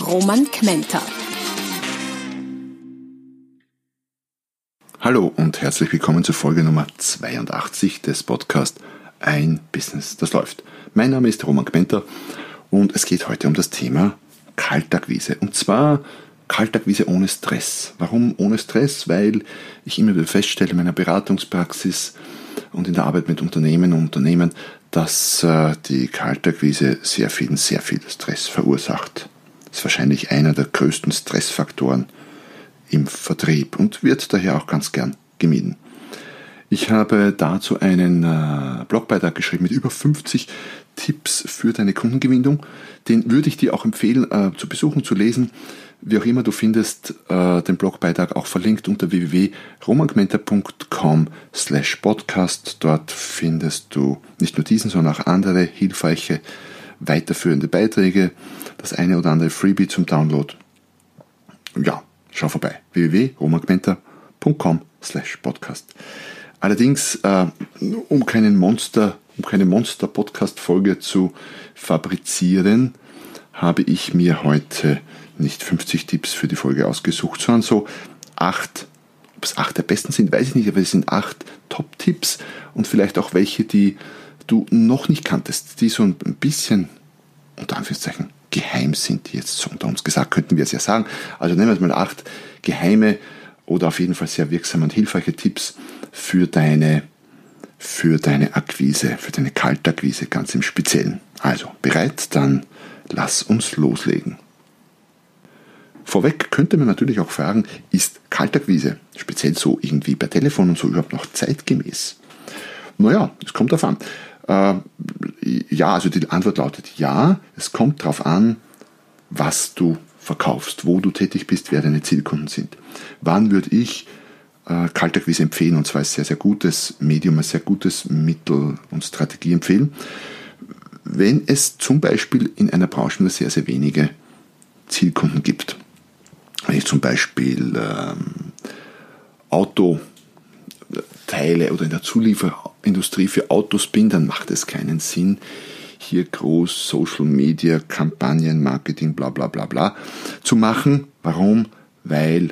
Roman Kmenter. Hallo und herzlich willkommen zur Folge Nummer 82 des Podcasts Ein Business, das läuft. Mein Name ist Roman Kmenter und es geht heute um das Thema Kaltakquise. Und zwar Kaltakquise ohne Stress. Warum ohne Stress? Weil ich immer wieder feststelle in meiner Beratungspraxis und in der Arbeit mit Unternehmen und Unternehmen, dass äh, die Kaltakquise sehr viel, sehr viel Stress verursacht. Ist wahrscheinlich einer der größten Stressfaktoren im Vertrieb und wird daher auch ganz gern gemieden. Ich habe dazu einen äh, Blogbeitrag geschrieben mit über 50 Tipps für deine Kundengewinnung. Den würde ich dir auch empfehlen äh, zu besuchen, zu lesen. Wie auch immer, du findest äh, den Blogbeitrag auch verlinkt unter www.romangmenta.com slash podcast. Dort findest du nicht nur diesen, sondern auch andere hilfreiche, weiterführende Beiträge, das eine oder andere Freebie zum Download. Ja, schau vorbei. www.romangmenta.com slash podcast. Allerdings, äh, um keinen Monster, um keine Monster-Podcast-Folge zu fabrizieren, habe ich mir heute nicht 50 Tipps für die Folge ausgesucht, sondern so acht, ob es acht der besten sind, weiß ich nicht, aber es sind acht Top-Tipps und vielleicht auch welche, die du noch nicht kanntest, die so ein bisschen, unter Anführungszeichen, geheim sind, die jetzt so unter uns gesagt, könnten wir es ja sagen. Also nehmen wir es mal acht geheime oder auf jeden Fall sehr wirksame und hilfreiche Tipps für deine, für deine Akquise, für deine Kaltakquise ganz im Speziellen. Also bereit? Dann lass uns loslegen. Vorweg könnte man natürlich auch fragen, ist Kaltakquise, speziell so irgendwie per Telefon und so überhaupt noch zeitgemäß? Naja, es kommt darauf an. Äh, ja, also die Antwort lautet ja, es kommt darauf an, was du verkaufst, wo du tätig bist, wer deine Zielkunden sind. Wann würde ich äh, Kaltakquise empfehlen? Und zwar ein sehr, sehr gutes Medium, ein sehr gutes Mittel und Strategie empfehlen. Wenn es zum Beispiel in einer Branche nur sehr, sehr wenige Zielkunden gibt. Wenn ich zum Beispiel ähm, Autoteile oder in der Zulieferindustrie für Autos bin, dann macht es keinen Sinn, hier groß Social Media Kampagnen, Marketing, bla bla bla bla zu machen. Warum? Weil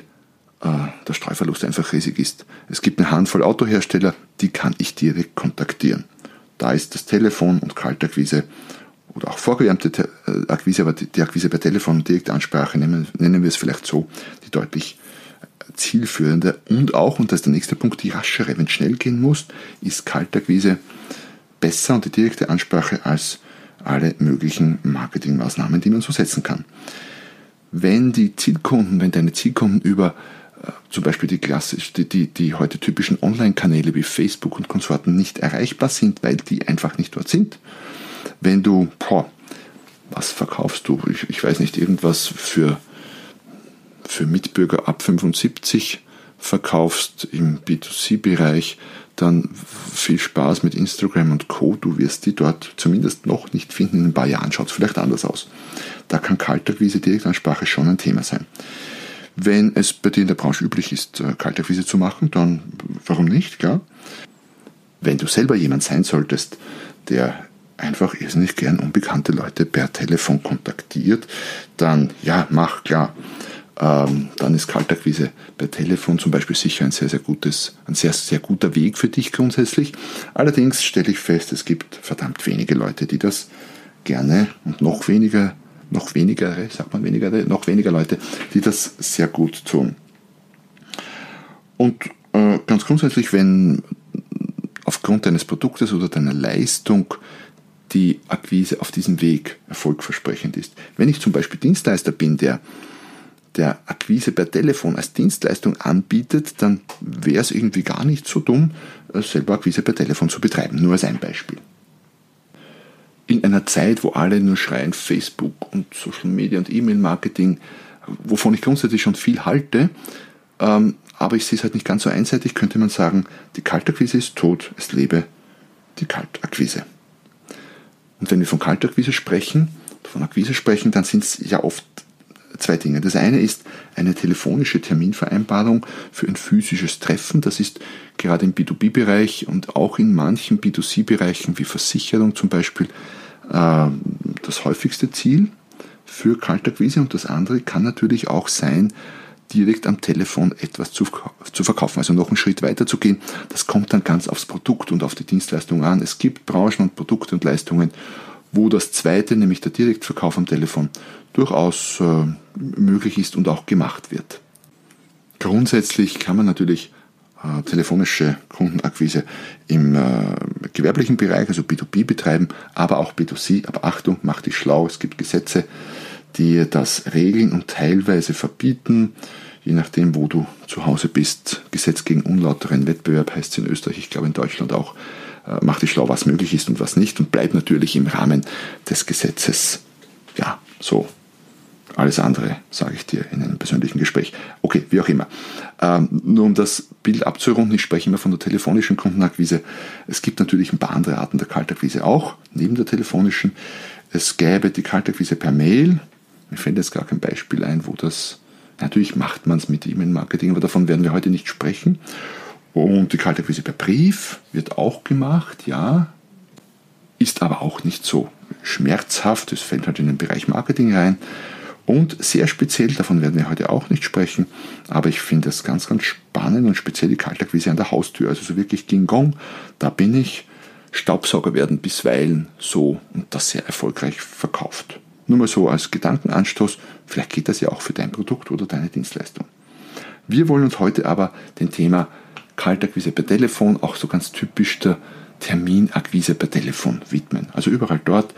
äh, der Streuverlust einfach riesig ist. Es gibt eine Handvoll Autohersteller, die kann ich direkt kontaktieren. Da ist das Telefon und Kaltakquise oder auch vorgewärmte äh, Akquise, aber die Akquise per Telefon und Direktansprache, nennen wir es vielleicht so, die deutlich äh, zielführende und auch, und das ist der nächste Punkt, die raschere, wenn schnell gehen muss, ist Kaltakquise besser und die direkte Ansprache als alle möglichen Marketingmaßnahmen, die man so setzen kann. Wenn die Zielkunden, wenn deine Zielkunden über äh, zum Beispiel die klassisch, die, die, die heute typischen Online-Kanäle wie Facebook und Konsorten nicht erreichbar sind, weil die einfach nicht dort sind, wenn du, boah, was verkaufst du? Ich, ich weiß nicht, irgendwas für, für Mitbürger ab 75 verkaufst im B2C-Bereich, dann viel Spaß mit Instagram und Co. Du wirst die dort zumindest noch nicht finden. In ein paar Jahren schaut es vielleicht anders aus. Da kann Kaltakquise, Direktansprache schon ein Thema sein. Wenn es bei dir in der Branche üblich ist, äh, Kaltakquise zu machen, dann warum nicht, klar. Wenn du selber jemand sein solltest, der einfach irrsinnig gern unbekannte Leute per Telefon kontaktiert, dann ja, mach klar. Ähm, dann ist Kaltakquise per Telefon zum Beispiel sicher ein sehr, sehr gutes, ein sehr, sehr guter Weg für dich grundsätzlich. Allerdings stelle ich fest, es gibt verdammt wenige Leute, die das gerne und noch weniger, noch weniger, sagt man weniger, noch weniger Leute, die das sehr gut tun. Und äh, ganz grundsätzlich, wenn aufgrund deines Produktes oder deiner Leistung die Akquise auf diesem Weg erfolgversprechend ist. Wenn ich zum Beispiel Dienstleister bin, der der Akquise per Telefon als Dienstleistung anbietet, dann wäre es irgendwie gar nicht so dumm, äh, selber Akquise per Telefon zu betreiben. Nur als ein Beispiel. in einer Zeit, wo alle nur schreien Facebook und Social Media und E-Mail-Marketing, wovon ich grundsätzlich schon viel halte, ähm, aber ich sehe es halt nicht ganz so einseitig, könnte man sagen, die Kaltakquise ist tot, es lebe die Kaltakquise. Und wenn wir von Kaltakquise sprechen, von Akquise sprechen, dann sind es ja oft zwei Dinge. Das eine ist eine telefonische Terminvereinbarung für ein physisches Treffen. Das ist gerade im B2B-Bereich und auch in manchen B2C-Bereichen wie Versicherung zum Beispiel äh, das häufigste Ziel für Kaltakquise. Und das andere kann natürlich auch sein, direkt am Telefon etwas zu, zu verkaufen. Also noch einen Schritt weiter zu gehen. Das kommt dann ganz aufs Produkt und auf die Dienstleistung an. Es gibt Branchen und Produkte und Leistungen, wo das zweite, nämlich der Direktverkauf am Telefon, durchaus äh, möglich ist und auch gemacht wird. Grundsätzlich kann man natürlich äh, telefonische Kundenakquise im äh, gewerblichen Bereich, also B2B betreiben, aber auch B2C. Aber Achtung, mach dich schlau, es gibt Gesetze, die das regeln und teilweise verbieten, je nachdem, wo du zu Hause bist. Gesetz gegen unlauteren Wettbewerb heißt es in Österreich, ich glaube in Deutschland auch. Äh, mach dich schlau, was möglich ist und was nicht und bleib natürlich im Rahmen des Gesetzes. Ja, so. Alles andere sage ich dir in einem persönlichen Gespräch. Okay, wie auch immer. Ähm, nur um das Bild abzurunden, ich spreche immer von der telefonischen Kundenakquise. Es gibt natürlich ein paar andere Arten der Kaltakquise auch, neben der telefonischen. Es gäbe die Kaltakquise per Mail. Mir fällt jetzt gar kein Beispiel ein, wo das, natürlich macht man es mit E-Mail-Marketing, aber davon werden wir heute nicht sprechen. Und die Kaltakquise per Brief wird auch gemacht, ja, ist aber auch nicht so schmerzhaft. Es fällt halt in den Bereich Marketing rein. Und sehr speziell, davon werden wir heute auch nicht sprechen, aber ich finde es ganz, ganz spannend und speziell die Kaltakquise an der Haustür. Also so wirklich Ging Gong, da bin ich. Staubsauger werden bisweilen so und das sehr erfolgreich verkauft. Nur mal so als Gedankenanstoß, vielleicht geht das ja auch für dein Produkt oder deine Dienstleistung. Wir wollen uns heute aber dem Thema Kaltakquise per Telefon, auch so ganz typisch der Terminakquise per Telefon widmen. Also überall dort,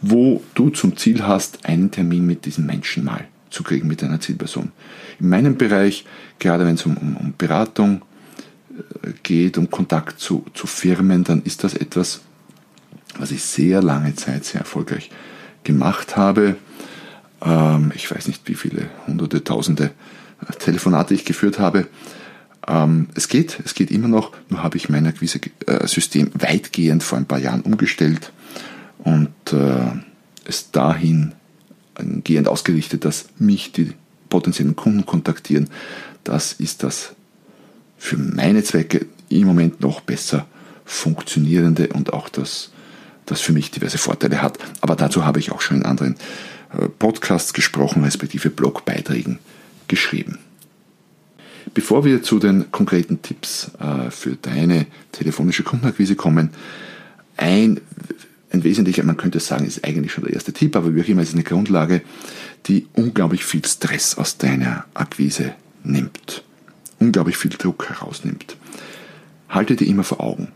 wo du zum Ziel hast, einen Termin mit diesem Menschen mal zu kriegen, mit deiner Zielperson. In meinem Bereich, gerade wenn es um, um, um Beratung äh, geht, um Kontakt zu, zu Firmen, dann ist das etwas, was ich sehr lange Zeit sehr erfolgreich gemacht habe. Ähm, ich weiß nicht, wie viele hunderte, tausende äh, Telefonate ich geführt habe. Ähm, es geht, es geht immer noch, nur habe ich mein Akquise-System weitgehend vor ein paar Jahren umgestellt und äh, es dahin gehend ausgerichtet, dass mich die potenziellen Kunden kontaktieren. Das ist das für meine Zwecke im Moment noch besser funktionierende und auch das, das für mich diverse Vorteile hat. Aber dazu habe ich auch schon in anderen äh, Podcasts gesprochen, respektive Blogbeiträgen geschrieben. Bevor wir zu den konkreten Tipps äh, für deine telefonische Kundenakquise kommen, ein, ein wesentlicher, man könnte sagen, ist eigentlich schon der erste Tipp, aber wie auch immer, ist eine Grundlage, die unglaublich viel Stress aus deiner Akquise nimmt, unglaublich viel Druck herausnimmt. Halte dir immer vor Augen,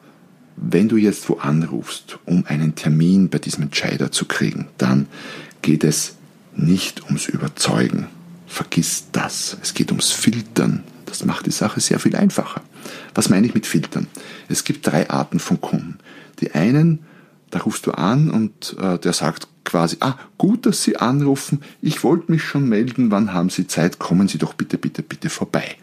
wenn du jetzt wo anrufst, um einen Termin bei diesem Entscheider zu kriegen, dann geht es nicht ums Überzeugen. Vergiss das. Es geht ums Filtern das macht die Sache sehr viel einfacher. Was meine ich mit Filtern? Es gibt drei Arten von Kunden. Die einen, da rufst du an und äh, der sagt quasi, ah, gut, dass Sie anrufen, ich wollte mich schon melden, wann haben Sie Zeit, kommen Sie doch bitte, bitte, bitte vorbei.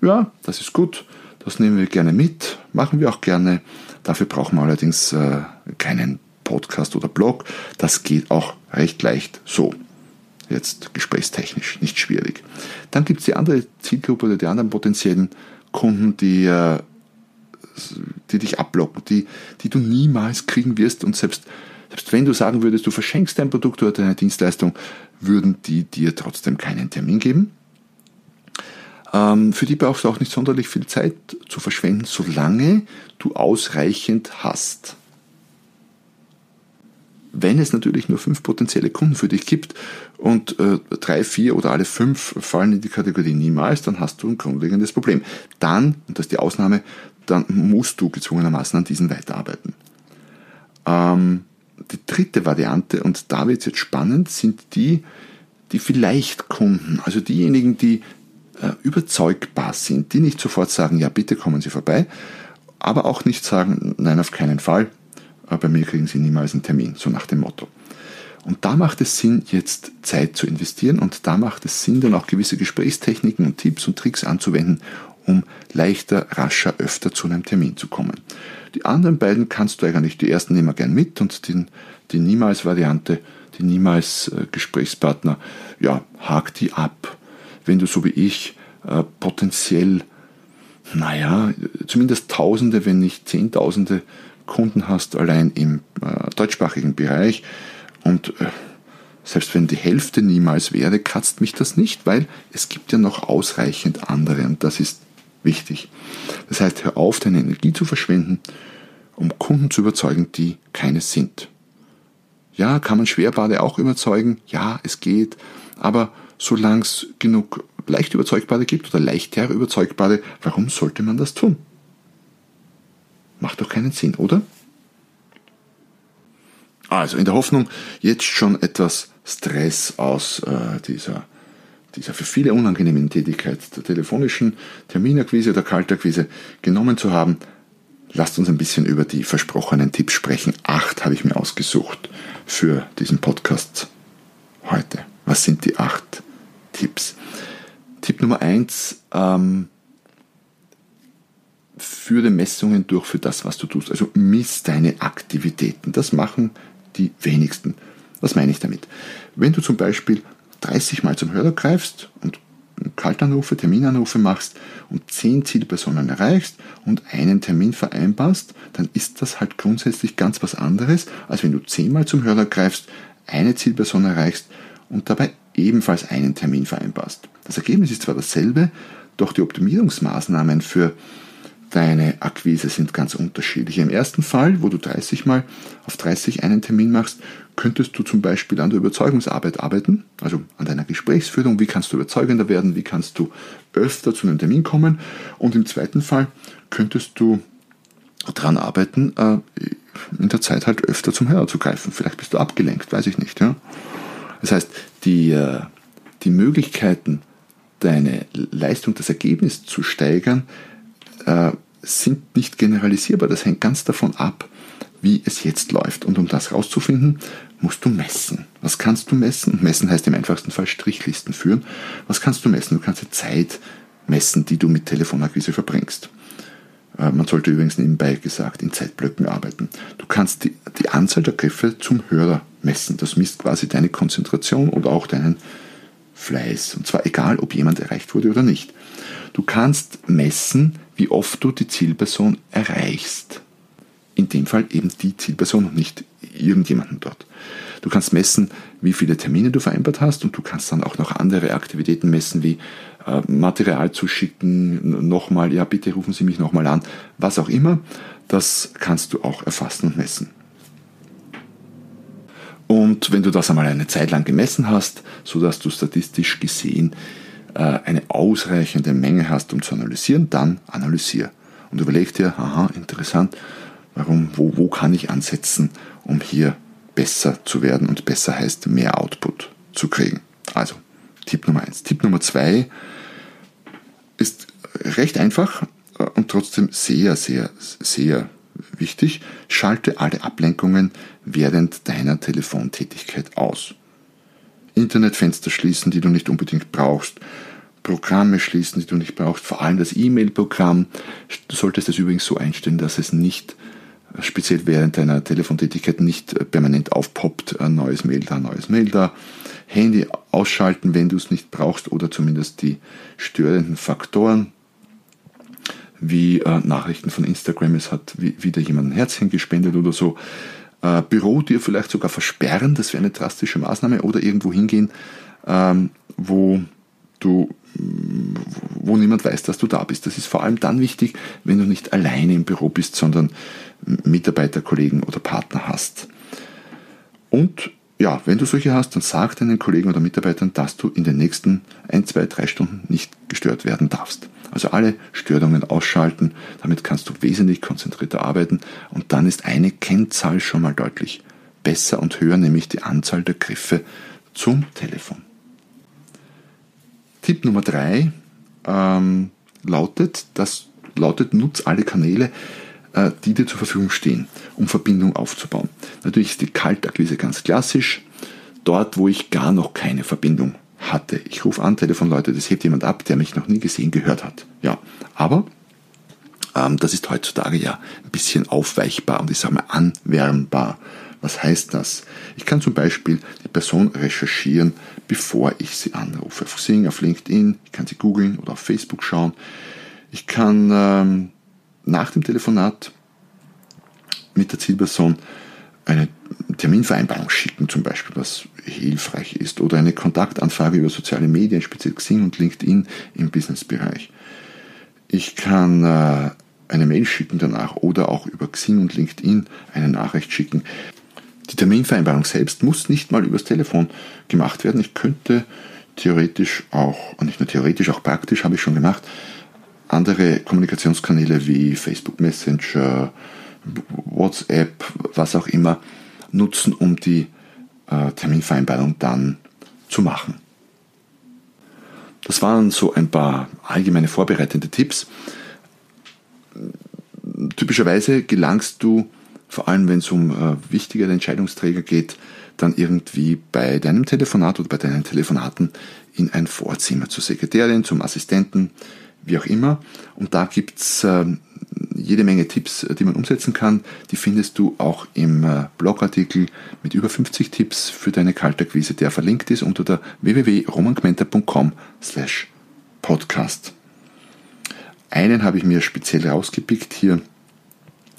Ja, das ist gut, das nehmen wir gerne mit, machen wir auch gerne. Dafür brauchen wir allerdings äh, keinen Podcast oder Blog. Das geht auch recht leicht so jetzt gesprächstechnisch nicht schwierig. Dann gibt es die andere Zielgruppe oder die anderen potenziellen Kunden, die, äh, die dich abblocken, die, die du niemals kriegen wirst und selbst, selbst wenn du sagen würdest, du verschenkst dein Produkt oder deine Dienstleistung, würden die dir trotzdem keinen Termin geben. Ähm, für die brauchst du auch nicht sonderlich viel Zeit zu verschwenden, solange du ausreichend hast. Wenn es natürlich nur fünf potenzielle Kunden für dich gibt und äh, drei, vier oder alle fünf fallen in die Kategorie niemals, dann hast du ein grundlegendes Problem. Dann, und das ist die Ausnahme, dann musst du gezwungenermaßen an diesen weiterarbeiten. Ähm, die dritte Variante, und da wird es jetzt spannend, sind die, die vielleicht Kunden, also diejenigen, die äh, überzeugbar sind, die nicht sofort sagen, ja bitte kommen Sie vorbei, aber auch nicht sagen, nein, auf keinen Fall, bei mir kriegen Sie niemals einen Termin, so nach dem Motto. Und da macht es Sinn, jetzt Zeit zu investieren und da macht es Sinn, dann auch gewisse Gesprächstechniken und Tipps und Tricks anzuwenden, um leichter, rascher, öfter zu einem Termin zu kommen. Die anderen beiden kannst du eigentlich, die ersten nehmen wir gern mit und die, die Niemals-Variante, die Niemals-Gesprächspartner, ja, hak die ab. Wenn du so wie ich äh, potenziell, naja, zumindest Tausende, wenn nicht Zehntausende Kunden hast, allein im äh, deutschsprachigen Bereich, und äh, selbst wenn die Hälfte niemals wäre, kratzt mich das nicht, weil es gibt ja noch ausreichend andere und das ist wichtig. Das heißt, hör auf, deine Energie zu verschwenden, um Kunden zu überzeugen, die keine sind. Ja, kann man Schwerbade auch überzeugen? Ja, es geht. Aber solange es genug leicht überzeugbare gibt oder leichter überzeugbare, warum sollte man das tun? Macht doch keinen Sinn, oder? Also in der Hoffnung, jetzt schon etwas Stress aus äh, dieser, dieser für viele unangenehmen Tätigkeit der telefonischen Terminakquise oder Kaltakquise genommen zu haben, lasst uns ein bisschen über die versprochenen Tipps sprechen. Acht habe ich mir ausgesucht für diesen Podcast heute. Was sind die acht Tipps? Tipp Nummer eins, ähm, führe Messungen durch für das, was du tust. Also miss deine Aktivitäten. Das machen die wenigsten. Was meine ich damit? Wenn du zum Beispiel 30 Mal zum Hörer greifst und Kaltanrufe, Terminanrufe machst und 10 Zielpersonen erreichst und einen Termin vereinbarst, dann ist das halt grundsätzlich ganz was anderes, als wenn du 10 Mal zum Hörer greifst, eine Zielperson erreichst und dabei ebenfalls einen Termin vereinbarst. Das Ergebnis ist zwar dasselbe, doch die Optimierungsmaßnahmen für deine Akquise sind ganz unterschiedlich. Im ersten Fall, wo du 30 mal auf 30 einen Termin machst, könntest du zum Beispiel an der Überzeugungsarbeit arbeiten, also an deiner Gesprächsführung. Wie kannst du überzeugender werden? Wie kannst du öfter zu einem Termin kommen? Und im zweiten Fall könntest du daran arbeiten, äh, in der Zeit halt öfter zum Hörer zu greifen. Vielleicht bist du abgelenkt, weiß ich nicht. Ja? Das heißt, die, äh, die Möglichkeiten, deine Leistung, das Ergebnis zu steigern, äh, sind nicht generalisierbar. Das hängt ganz davon ab, wie es jetzt läuft. Und um das herauszufinden, musst du messen. Was kannst du messen? Messen heißt im einfachsten Fall Strichlisten führen. Was kannst du messen? Du kannst die Zeit messen, die du mit Telefonakquise verbringst. Äh, man sollte übrigens nebenbei gesagt in Zeitblöcken arbeiten. Du kannst die, die Anzahl der Griffe zum Hörer messen. Das misst quasi deine Konzentration oder auch deinen Fleiß. Und zwar egal, ob jemand erreicht wurde oder nicht. Du kannst messen, wie oft du die Zielperson erreichst. In dem Fall eben die Zielperson und nicht irgendjemanden dort. Du kannst messen, wie viele Termine du vereinbart hast und du kannst dann auch noch andere Aktivitäten messen, wie äh, Material zu schicken, nochmal, ja bitte rufen Sie mich nochmal an, was auch immer. Das kannst du auch erfassen und messen. Und wenn du das einmal eine Zeit lang gemessen hast, sodass du statistisch gesehen eine ausreichende Menge hast, um zu analysieren, dann analysier. Und überleg dir, aha, interessant, warum, wo, wo kann ich ansetzen, um hier besser zu werden und besser heißt mehr Output zu kriegen. Also, Tipp Nummer eins. Tipp Nummer zwei ist recht einfach äh, und trotzdem sehr, sehr, sehr wichtig. Schalte alle Ablenkungen während deiner Telefontätigkeit aus. Internetfenster schließen, die du nicht unbedingt brauchst. Programme schließen, die du nicht brauchst. Vor allem das E-Mail-Programm. Du solltest es übrigens so einstellen, dass es nicht, speziell während deiner Telefontätigkeit, nicht permanent aufpoppt. Ein neues Mail da, neues Mail da. Handy ausschalten, wenn du es nicht brauchst oder zumindest die störenden Faktoren wie äh, Nachrichten von Instagram, es hat wieder jemand ein Herzchen gespendet oder so, äh, Büro dir vielleicht sogar versperren, das wäre eine drastische Maßnahme, oder irgendwo hingehen, ähm, wo du wo niemand weiß, dass du da bist. Das ist vor allem dann wichtig, wenn du nicht alleine im Büro bist, sondern Mitarbeiter, Kollegen oder Partner hast. Und ja, wenn du solche hast, dann sag deinen Kollegen oder Mitarbeitern, dass du in den nächsten ein, zwei, drei Stunden nicht gestört werden darfst. Also alle Störungen ausschalten, damit kannst du wesentlich konzentrierter arbeiten und dann ist eine Kennzahl schon mal deutlich besser und höher, nämlich die Anzahl der Griffe zum Telefon. Tipp Nummer drei ähm, lautet, das lautet, nutz alle Kanäle, äh, die dir zur Verfügung stehen, um Verbindung aufzubauen. Natürlich ist die Kaltakquise ganz klassisch, dort wo ich gar noch keine Verbindung hatte. Ich rufe an, Telefonleute, das hebt jemand ab, der mich noch nie gesehen, gehört hat. Ja, aber ähm, das ist heutzutage ja ein bisschen aufweichbar und ich sage mal anwärmbar. Was heißt das? Ich kann zum Beispiel die Person recherchieren, bevor ich sie anrufe. Auf Xing, auf LinkedIn, ich kann sie googeln oder auf Facebook schauen. Ich kann ähm, nach dem Telefonat mit der Zielperson eine Terminvereinbarung schicken, zum Beispiel, was hilfreich ist, oder eine Kontaktanfrage über soziale Medien, speziell Xing und LinkedIn im Businessbereich. Ich kann äh, eine Mail schicken danach oder auch über Xing und LinkedIn eine Nachricht schicken. Die Terminvereinbarung selbst muss nicht mal übers Telefon gemacht werden. Ich könnte theoretisch auch, und nicht nur theoretisch, auch praktisch habe ich schon gemacht, andere Kommunikationskanäle wie Facebook Messenger, WhatsApp, was auch immer, nutzen, um die äh, Terminvereinbarung dann zu machen. Das waren so ein paar allgemeine vorbereitende Tipps. Typischerweise gelangst du, vor allem wenn es um äh, wichtigere Entscheidungsträger geht, dann irgendwie bei deinem Telefonat oder bei deinen Telefonaten in ein Vorzimmer zur Sekretärin, zum Assistenten, wie auch immer. Und da gibt's äh, jede Menge Tipps, die man umsetzen kann. Die findest du auch im äh, Blogartikel mit über 50 Tipps für deine Kaltakquise, der verlinkt ist unter der www.romangmenta.com slash podcast. Einen habe ich mir speziell rausgepickt hier,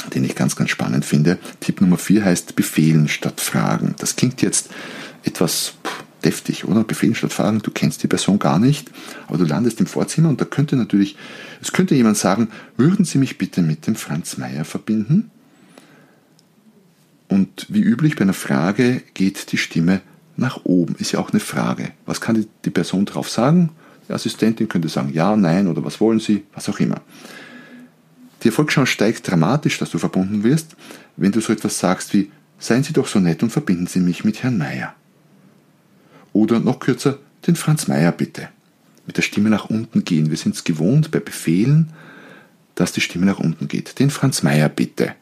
den ich ganz, ganz spannend finde. Tipp Nummer 4 heißt Befehlen statt Fragen. Das klingt jetzt etwas deftig, oder? Befehlen statt Fragen, du kennst die Person gar nicht, aber du landest im Vorzimmer und da könnte natürlich, es könnte jemand sagen, würden Sie mich bitte mit dem Franz Meier verbinden? Und wie üblich bei einer Frage geht die Stimme nach oben. Ist ja auch eine Frage. Was kann die Person darauf sagen? Die Assistentin könnte sagen ja, nein oder was wollen Sie, was auch immer. Die Erfolgschance steigt dramatisch, dass du verbunden wirst, wenn du so etwas sagst wie Seien Sie doch so nett und verbinden Sie mich mit Herrn Meier. Oder noch kürzer, den Franz Meier bitte. Mit der Stimme nach unten gehen. Wir sind es gewohnt bei Befehlen, dass die Stimme nach unten geht. Den Franz Meier bitte.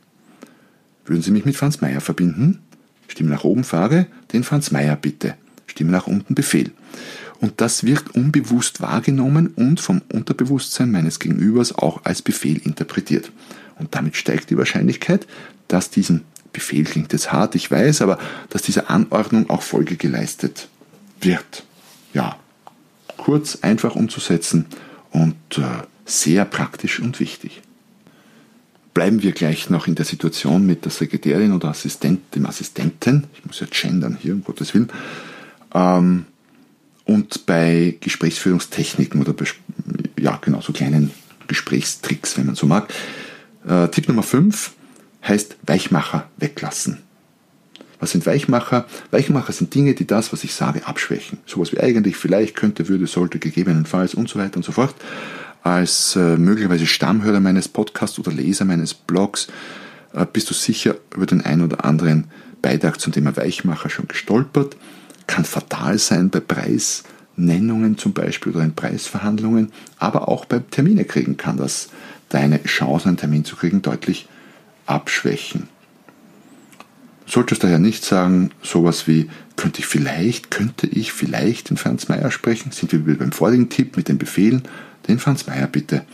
Würden Sie mich mit Franz Meier verbinden? Stimme nach oben Frage, den Franz Meier bitte. Stimme nach unten Befehl. Und das wird unbewusst wahrgenommen und vom Unterbewusstsein meines Gegenübers auch als Befehl interpretiert. Und damit steigt die Wahrscheinlichkeit, dass diesem Befehl klingt jetzt hart, ich weiß, aber dass dieser Anordnung auch Folge geleistet wird. Ja, kurz, einfach umzusetzen und äh, sehr praktisch und wichtig. Bleiben wir gleich noch in der Situation mit der Sekretärin oder Assistent, dem Assistenten, ich muss ja gendern hier, um Gottes Willen, ähm, und bei Gesprächsführungstechniken oder ja, genau, so kleinen Gesprächstricks, wenn man so mag. Äh, Tipp Nummer 5 heißt Weichmacher weglassen. Was sind Weichmacher? Weichmacher sind Dinge, die das, was ich sage, abschwächen. Sowas wie eigentlich, vielleicht, könnte, würde, sollte, gegebenenfalls und so weiter und so fort. Als äh, möglicherweise Stammhörer meines Podcasts oder Leser meines Blogs äh, bist du sicher über den einen oder anderen Beitrag zum Thema Weichmacher schon gestolpert kann fatal sein bei Preisnennungen zum Beispiel oder in Preisverhandlungen, aber auch bei Termine kriegen kann das deine Chance, einen Termin zu kriegen, deutlich abschwächen. Solltest daher nicht sagen, sowas wie, könnte ich vielleicht, könnte ich vielleicht den Franz Meier sprechen? Sind wir wieder beim vorigen Tipp mit den Befehlen? Den Franz Meier bitte.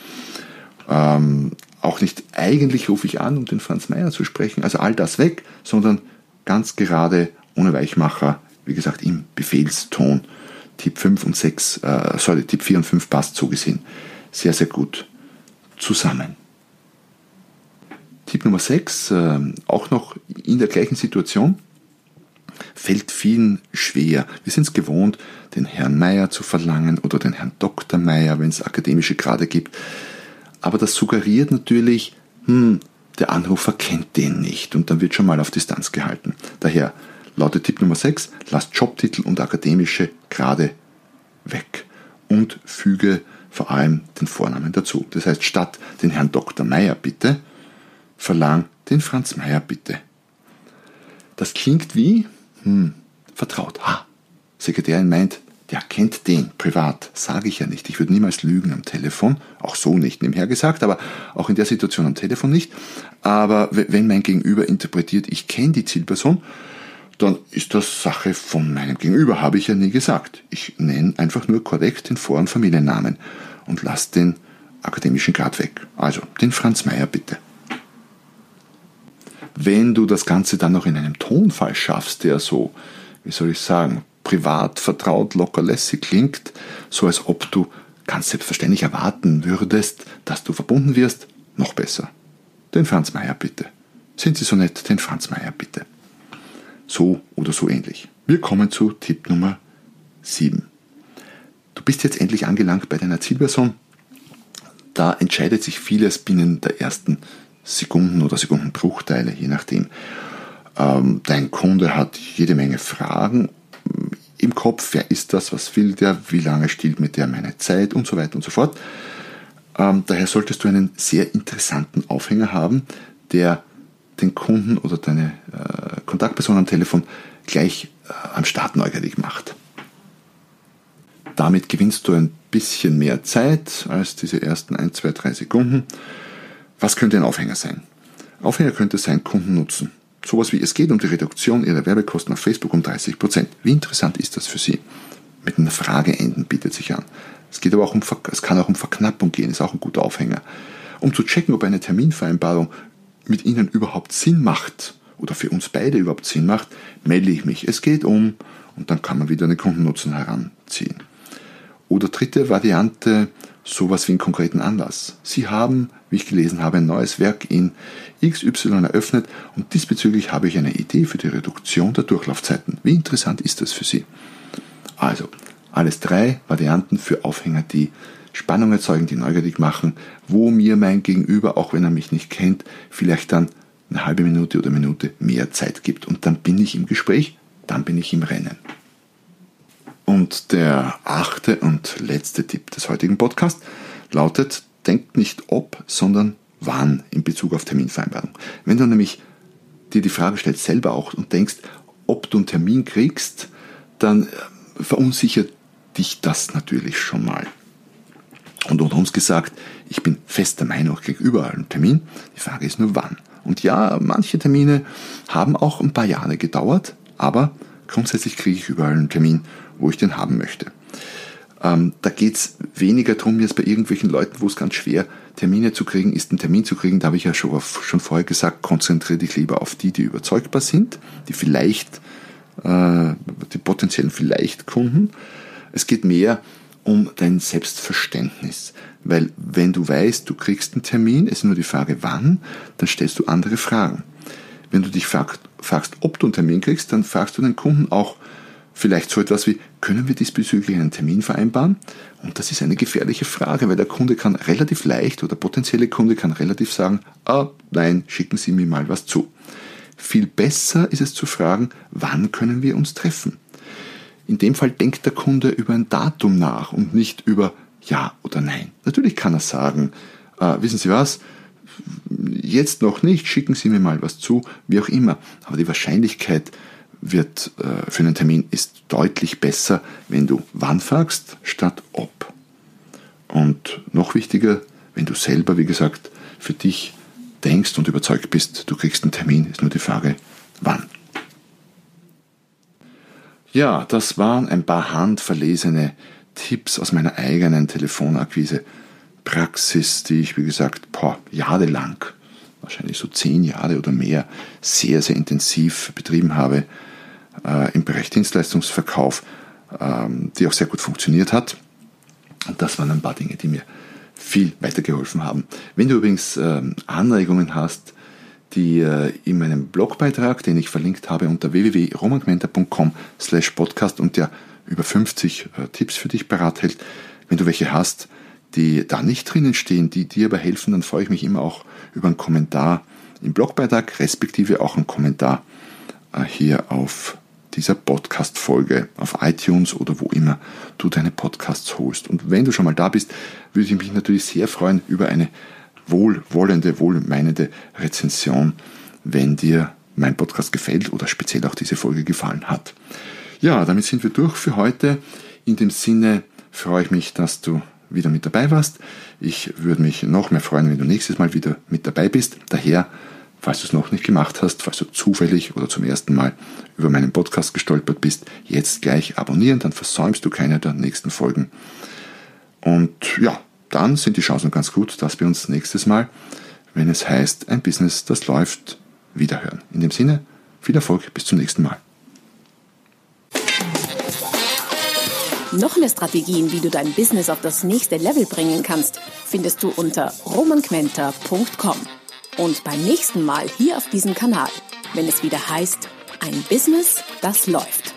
Ähm, auch nicht eigentlich rufe ich an, um den Franz Meier zu sprechen, also all das weg, sondern ganz gerade ohne Weichmacher wie gesagt, im Befehlston. Tipp 5 und 6, äh, sorry, Tipp 4 und 5 passt so gesehen sehr, sehr gut zusammen. Tipp Nummer 6, äh, auch noch in der gleichen Situation, fällt vielen schwer. Wir sind es gewohnt, den Herrn Meier zu verlangen oder den Herrn Dr. Meier, wenn es akademische Grade gibt. Aber das suggeriert natürlich, hm, der Anrufer kennt den nicht und dann wird schon mal auf Distanz gehalten. Daher lautet Tipp Nummer 6, lass Jobtitel und akademische Grade weg und füge vor allem den Vornamen dazu. Das heißt, statt den Herrn Dr. Meier bitte, verlang den Franz Meier bitte. Das klingt wie, hm, vertraut. Ha, Sekretärin meint, der kennt den privat, sage ich ja nicht. Ich würde niemals lügen am Telefon, auch so nicht nebenher gesagt, aber auch in der Situation am Telefon nicht. Aber wenn mein Gegenüber interpretiert, ich kenne die Zielperson, dann ist das Sache von meinem Gegenüber, habe ich ja nie gesagt. Ich nenne einfach nur korrekt den Vor- und Familiennamen und lasse den akademischen Grad weg. Also den Franz Meyer bitte. Wenn du das Ganze dann noch in einem Tonfall schaffst, der so, wie soll ich sagen, privat, vertraut, locker, lässig klingt, so als ob du ganz selbstverständlich erwarten würdest, dass du verbunden wirst, noch besser. Den Franz Meier bitte. Sind Sie so nett, den Franz Meier bitte. So oder so ähnlich. Wir kommen zu Tipp Nummer 7. Du bist jetzt endlich angelangt bei deiner Zielperson. Da entscheidet sich vieles binnen der ersten Sekunden oder Sekundenbruchteile, je nachdem. Ähm, dein Kunde hat jede Menge Fragen im Kopf, wer ist das, was will der, wie lange stiehlt mit der meine Zeit und so weiter und so fort. Ähm, daher solltest du einen sehr interessanten Aufhänger haben, der den Kunden oder deine äh, Kontaktperson am Telefon gleich äh, am Start neugierig macht. Damit gewinnst du ein bisschen mehr Zeit als diese ersten 1, 2, 3 Sekunden. Was könnte ein Aufhänger sein? Aufhänger könnte sein Kundennutzen. Sowas wie es geht um die Reduktion ihrer Werbekosten auf Facebook um 30%. Wie interessant ist das für Sie? Mit einer Frage enden bietet sich an. Es geht aber auch um, es kann auch um Verknappung gehen, ist auch ein guter Aufhänger. Um zu checken, ob eine Terminvereinbarung mit Ihnen überhaupt Sinn macht oder für uns beide überhaupt Sinn macht, melde ich mich. Es geht um und dann kann man wieder einen Kundennutzen heranziehen. Oder dritte Variante, sowas wie einen konkreten Anlass. Sie haben, wie ich gelesen habe, ein neues Werk in XY eröffnet und diesbezüglich habe ich eine Idee für die Reduktion der Durchlaufzeiten. Wie interessant ist das für Sie? Also, alles drei Varianten für Aufhänger, die Spannung erzeugen, die neugierig machen, wo mir mein Gegenüber, auch wenn er mich nicht kennt, vielleicht dann eine halbe Minute oder Minute mehr Zeit gibt. Und dann bin ich im Gespräch, dann bin ich im Rennen. Und der achte und letzte Tipp des heutigen Podcasts lautet, denkt nicht ob, sondern wann in Bezug auf Terminvereinbarung. Wenn du nämlich dir die Frage stellst selber auch und denkst, ob du einen Termin kriegst, dann äh, verunsichert dich das natürlich schon mal. Und unter uns gesagt, ich bin fester Meinung gegenüber einem Termin. Die Frage ist nur wann. Und ja, manche Termine haben auch ein paar Jahre gedauert, aber grundsätzlich kriege ich überall einen Termin, wo ich den haben möchte. Ähm, da geht es weniger darum, jetzt bei irgendwelchen Leuten, wo es ganz schwer Termine zu kriegen ist, einen Termin zu kriegen, da habe ich ja schon, schon vorher gesagt, konzentriere dich lieber auf die, die überzeugbar sind, die vielleicht, äh, die potenziellen vielleicht Kunden. Es geht mehr um dein Selbstverständnis. Weil wenn du weißt, du kriegst einen Termin, es ist nur die Frage wann, dann stellst du andere Fragen. Wenn du dich fragst, fragst, ob du einen Termin kriegst, dann fragst du den Kunden auch vielleicht so etwas wie, können wir diesbezüglich einen Termin vereinbaren? Und das ist eine gefährliche Frage, weil der Kunde kann relativ leicht oder potenzielle Kunde kann relativ sagen, ah, nein, schicken Sie mir mal was zu. Viel besser ist es zu fragen, wann können wir uns treffen? In dem Fall denkt der Kunde über ein Datum nach und nicht über Ja oder Nein. Natürlich kann er sagen, äh, wissen Sie was, jetzt noch nicht, schicken Sie mir mal was zu, wie auch immer. Aber die Wahrscheinlichkeit wird äh, für einen Termin ist deutlich besser, wenn du wann fragst, statt ob. Und noch wichtiger, wenn du selber, wie gesagt, für dich denkst und überzeugt bist, du kriegst einen Termin, ist nur die Frage, wann. Ja, das waren ein paar handverlesene Tipps aus meiner eigenen Telefonakquise Praxis, die ich, wie gesagt, boah, jahrelang, wahrscheinlich so zehn Jahre oder mehr, sehr, sehr intensiv betrieben habe äh, im Bereich Dienstleistungsverkauf, ähm, die auch sehr gut funktioniert hat. Und das waren ein paar Dinge, die mir viel weitergeholfen haben. Wenn du übrigens ähm, Anregungen hast, die äh, in meinem Blogbeitrag, den ich verlinkt habe unter www.romangmenta.com slash podcast und der über 50 äh, Tipps für dich bereithält. Wenn du welche hast, die da nicht drinnen stehen, die dir aber helfen, dann freue ich mich immer auch über einen Kommentar im Blogbeitrag, respektive auch einen Kommentar äh, hier auf dieser Podcast-Folge auf iTunes oder wo immer du deine Podcasts holst. Und wenn du schon mal da bist, würde ich mich natürlich sehr freuen über eine wohlwollende, wohlmeinende Rezension, wenn dir mein Podcast gefällt oder speziell auch diese Folge gefallen hat. Ja, damit sind wir durch für heute. In dem Sinne freue ich mich, dass du wieder mit dabei warst. Ich würde mich noch mehr freuen, wenn du nächstes Mal wieder mit dabei bist. Daher, falls du es noch nicht gemacht hast, falls du zufällig oder zum ersten Mal über meinen Podcast gestolpert bist, jetzt gleich abonnieren, dann versäumst du keine der nächsten Folgen. Und ja, dann sind die Chancen ganz gut, dass wir uns nächstes Mal, wenn es heißt, ein Business, das läuft, wiederhören. In dem Sinne, viel Erfolg, bis zum nächsten Mal. Noch mehr Strategien, wie du dein Business auf das nächste Level bringen kannst, findest du unter romanquenter.com. Und beim nächsten Mal hier auf diesem Kanal, wenn es wieder heißt, ein Business, das läuft.